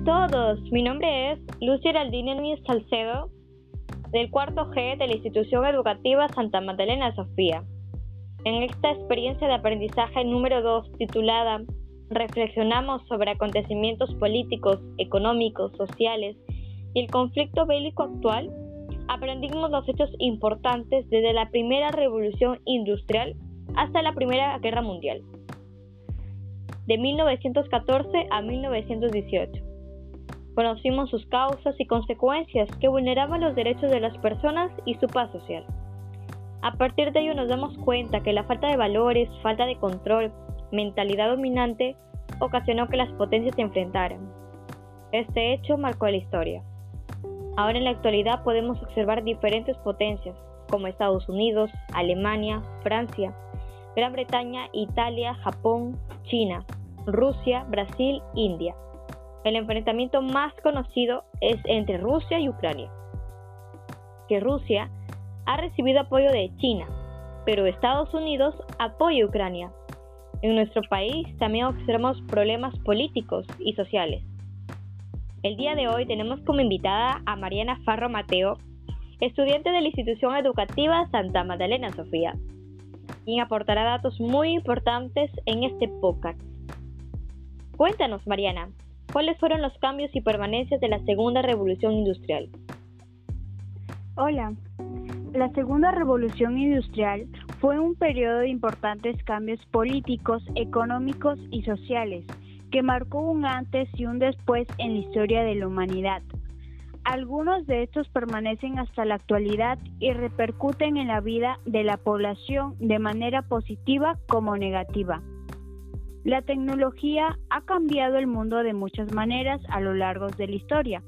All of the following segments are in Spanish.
a todos, mi nombre es Lucia Heraldine Núñez Salcedo, del cuarto G de la Institución Educativa Santa Magdalena Sofía. En esta experiencia de aprendizaje número 2 titulada Reflexionamos sobre acontecimientos políticos, económicos, sociales y el conflicto bélico actual, aprendimos los hechos importantes desde la primera revolución industrial hasta la Primera Guerra Mundial, de 1914 a 1918. Conocimos sus causas y consecuencias que vulneraban los derechos de las personas y su paz social. A partir de ello nos damos cuenta que la falta de valores, falta de control, mentalidad dominante ocasionó que las potencias se enfrentaran. Este hecho marcó la historia. Ahora en la actualidad podemos observar diferentes potencias como Estados Unidos, Alemania, Francia, Gran Bretaña, Italia, Japón, China, Rusia, Brasil, India. El enfrentamiento más conocido es entre Rusia y Ucrania, que Rusia ha recibido apoyo de China, pero Estados Unidos apoya a Ucrania. En nuestro país también observamos problemas políticos y sociales. El día de hoy tenemos como invitada a Mariana Farro Mateo, estudiante de la institución educativa Santa Magdalena Sofía, quien aportará datos muy importantes en este podcast. Cuéntanos, Mariana, ¿cuáles fueron los cambios y permanencias de la segunda revolución industrial? Hola, la segunda revolución industrial fue un periodo de importantes cambios políticos, económicos y sociales que marcó un antes y un después en la historia de la humanidad. Algunos de estos permanecen hasta la actualidad y repercuten en la vida de la población de manera positiva como negativa. La tecnología ha cambiado el mundo de muchas maneras a lo largo de la historia,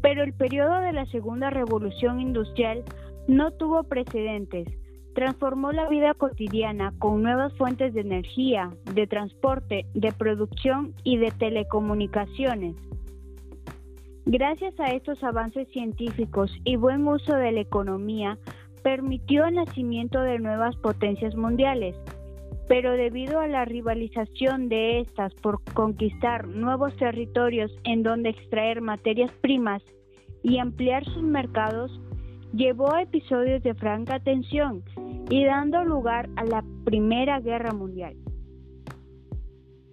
pero el periodo de la segunda revolución industrial no tuvo precedentes, transformó la vida cotidiana con nuevas fuentes de energía, de transporte, de producción y de telecomunicaciones. Gracias a estos avances científicos y buen uso de la economía, permitió el nacimiento de nuevas potencias mundiales, pero debido a la rivalización de estas por conquistar nuevos territorios en donde extraer materias primas y ampliar sus mercados, llevó a episodios de franca tensión y dando lugar a la Primera Guerra Mundial.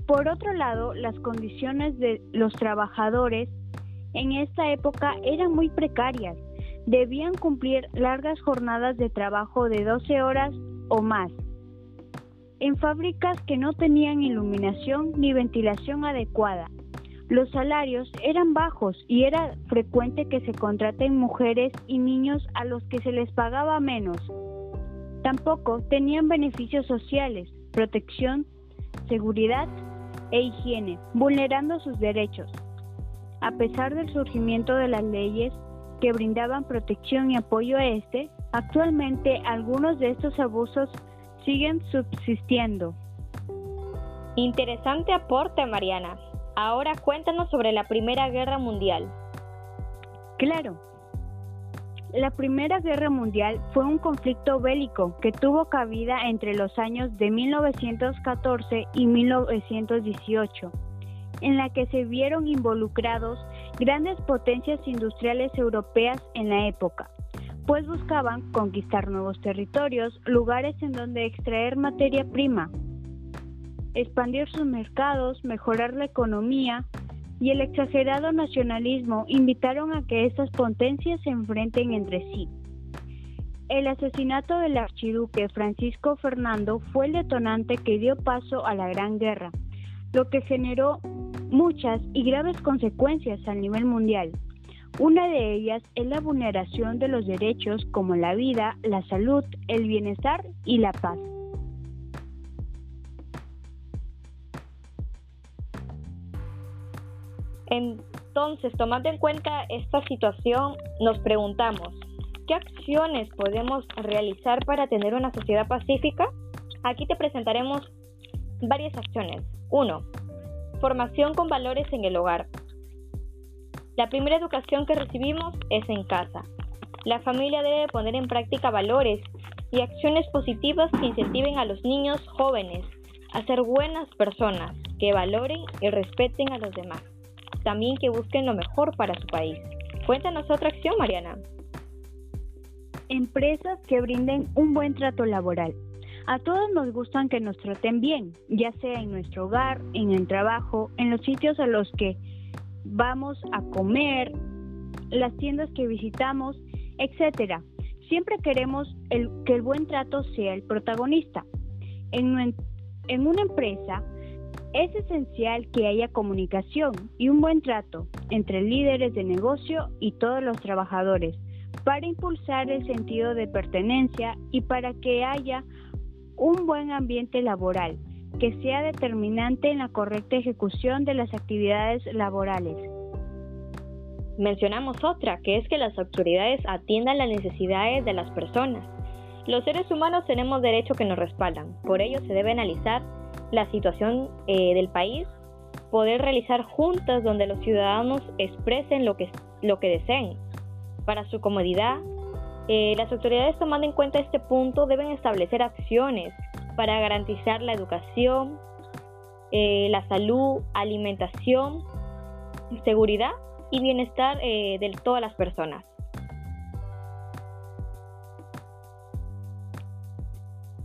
Por otro lado, las condiciones de los trabajadores en esta época eran muy precarias. Debían cumplir largas jornadas de trabajo de 12 horas o más, en fábricas que no tenían iluminación ni ventilación adecuada. Los salarios eran bajos y era frecuente que se contraten mujeres y niños a los que se les pagaba menos. Tampoco tenían beneficios sociales, protección, seguridad e higiene, vulnerando sus derechos. A pesar del surgimiento de las leyes que brindaban protección y apoyo a este, actualmente algunos de estos abusos siguen subsistiendo. Interesante aporte, Mariana. Ahora cuéntanos sobre la Primera Guerra Mundial. Claro, la Primera Guerra Mundial fue un conflicto bélico que tuvo cabida entre los años de 1914 y 1918, en la que se vieron involucrados grandes potencias industriales europeas en la época, pues buscaban conquistar nuevos territorios, lugares en donde extraer materia prima, expandir sus mercados, mejorar la economía, y el exagerado nacionalismo invitaron a que estas potencias se enfrenten entre sí. El asesinato del archiduque Francisco Fernando fue el detonante que dio paso a la Gran Guerra, lo que generó muchas y graves consecuencias a nivel mundial. Una de ellas es la vulneración de los derechos como la vida, la salud, el bienestar y la paz. Entonces, tomando en cuenta esta situación, nos preguntamos, ¿qué acciones podemos realizar para tener una sociedad pacífica? Aquí te presentaremos varias acciones. 1. Formación con valores en el hogar. La primera educación que recibimos es en casa. La familia debe poner en práctica valores y acciones positivas que incentiven a los niños jóvenes a ser buenas personas, que valoren y respeten a los demás. también que busquen lo mejor para su país. Cuéntanos otra acción, Mariana. Empresas que brinden un buen trato laboral. A todos nos gustan que nos traten bien, ya sea en nuestro hogar, en el trabajo, en los sitios a los que vamos a comer, las tiendas que visitamos, etcétera. Siempre queremos que el buen trato sea el protagonista. En, en una empresa es esencial que haya comunicación y un buen trato entre líderes de negocio y todos los trabajadores para impulsar el sentido de pertenencia y para que haya un buen ambiente laboral que sea determinante en la correcta ejecución de las actividades laborales. Mencionamos otra, que es que las autoridades atiendan las necesidades de las personas. Los seres humanos tenemos derechos que nos respaldan, por ello se debe analizar la situación eh, del país, poder realizar juntas donde los ciudadanos expresen lo que, lo que deseen. Para su comodidad, eh, las autoridades tomando en cuenta este punto deben establecer acciones para garantizar la educación, eh, la salud, alimentación, seguridad y bienestar eh, de todas las personas.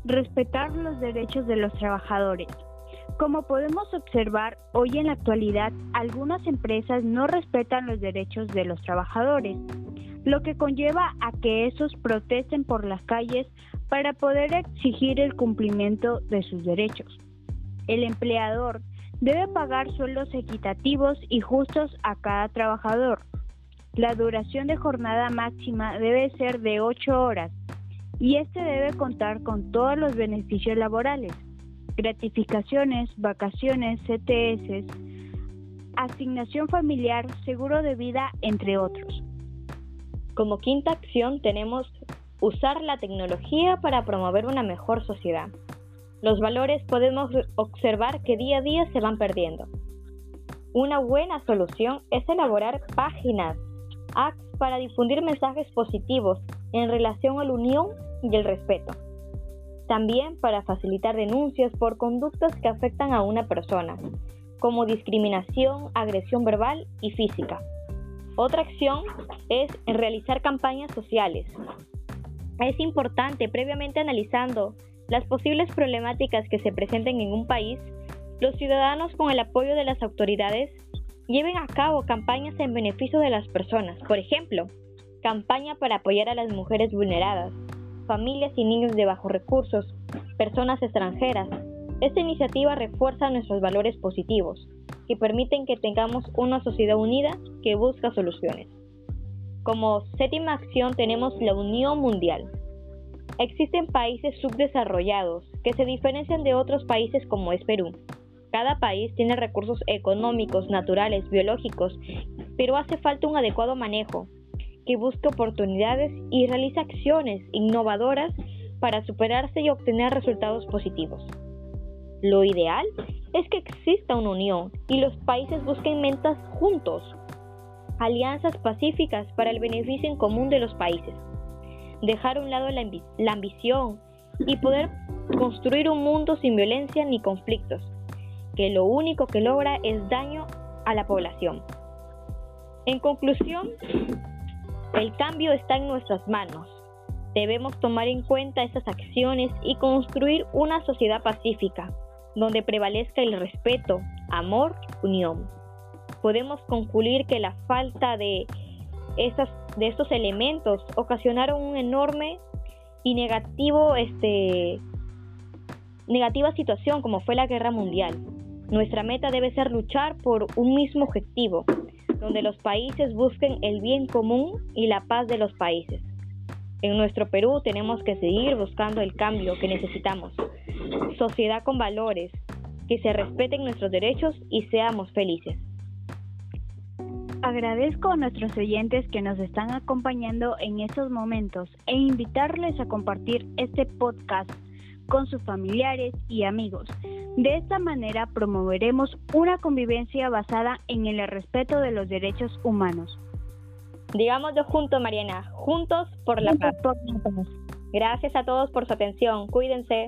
Respetar los derechos de los trabajadores. Como podemos observar, hoy en la actualidad algunas empresas no respetan los derechos de los trabajadores lo que conlleva a que esos protesten por las calles para poder exigir el cumplimiento de sus derechos. El empleador debe pagar sueldos equitativos y justos a cada trabajador. La duración de jornada máxima debe ser de 8 horas y este debe contar con todos los beneficios laborales, gratificaciones, vacaciones, CTS, asignación familiar, seguro de vida, entre otros. Como quinta acción tenemos usar la tecnología para promover una mejor sociedad. Los valores podemos observar que día a día se van perdiendo. Una buena solución es elaborar páginas, apps para difundir mensajes positivos en relación a la unión y el respeto. También para facilitar denuncias por conductas que afectan a una persona, como discriminación, agresión verbal y física. Otra acción es realizar campañas sociales. Es importante, previamente analizando las posibles problemáticas que se presenten en un país, los ciudadanos con el apoyo de las autoridades lleven a cabo campañas en beneficio de las personas. Por ejemplo, campaña para apoyar a las mujeres vulneradas, familias y niños de bajos recursos, personas extranjeras. Esta iniciativa refuerza nuestros valores positivos, que permiten que tengamos una sociedad unida que busca soluciones. Como séptima acción tenemos la Unión Mundial. Existen países subdesarrollados que se diferencian de otros países como es Perú. Cada país tiene recursos económicos, naturales, biológicos, pero hace falta un adecuado manejo que busque oportunidades y realice acciones innovadoras para superarse y obtener resultados positivos. Lo ideal es que exista una unión y los países busquen metas juntos, alianzas pacíficas para el beneficio en común de los países, dejar a un lado la, la ambición y poder construir un mundo sin violencia ni conflictos, que lo único que logra es daño a la población. En conclusión, el cambio está en nuestras manos. Debemos tomar en cuenta estas acciones y construir una sociedad pacífica, donde prevalezca el respeto, amor, unión. Podemos concluir que la falta de, esas, de estos elementos ocasionaron un enorme y negativo, este, negativa situación como fue la guerra mundial. Nuestra meta debe ser luchar por un mismo objetivo, donde los países busquen el bien común y la paz de los países. En nuestro Perú tenemos que seguir buscando el cambio que necesitamos sociedad con valores, que se respeten nuestros derechos y seamos felices. Agradezco a nuestros oyentes que nos están acompañando en estos momentos e invitarles a compartir este podcast con sus familiares y amigos. De esta manera promoveremos una convivencia basada en el respeto de los derechos humanos. Digámoslo juntos, Mariana, juntos por la paz. Gracias a todos por su atención. Cuídense.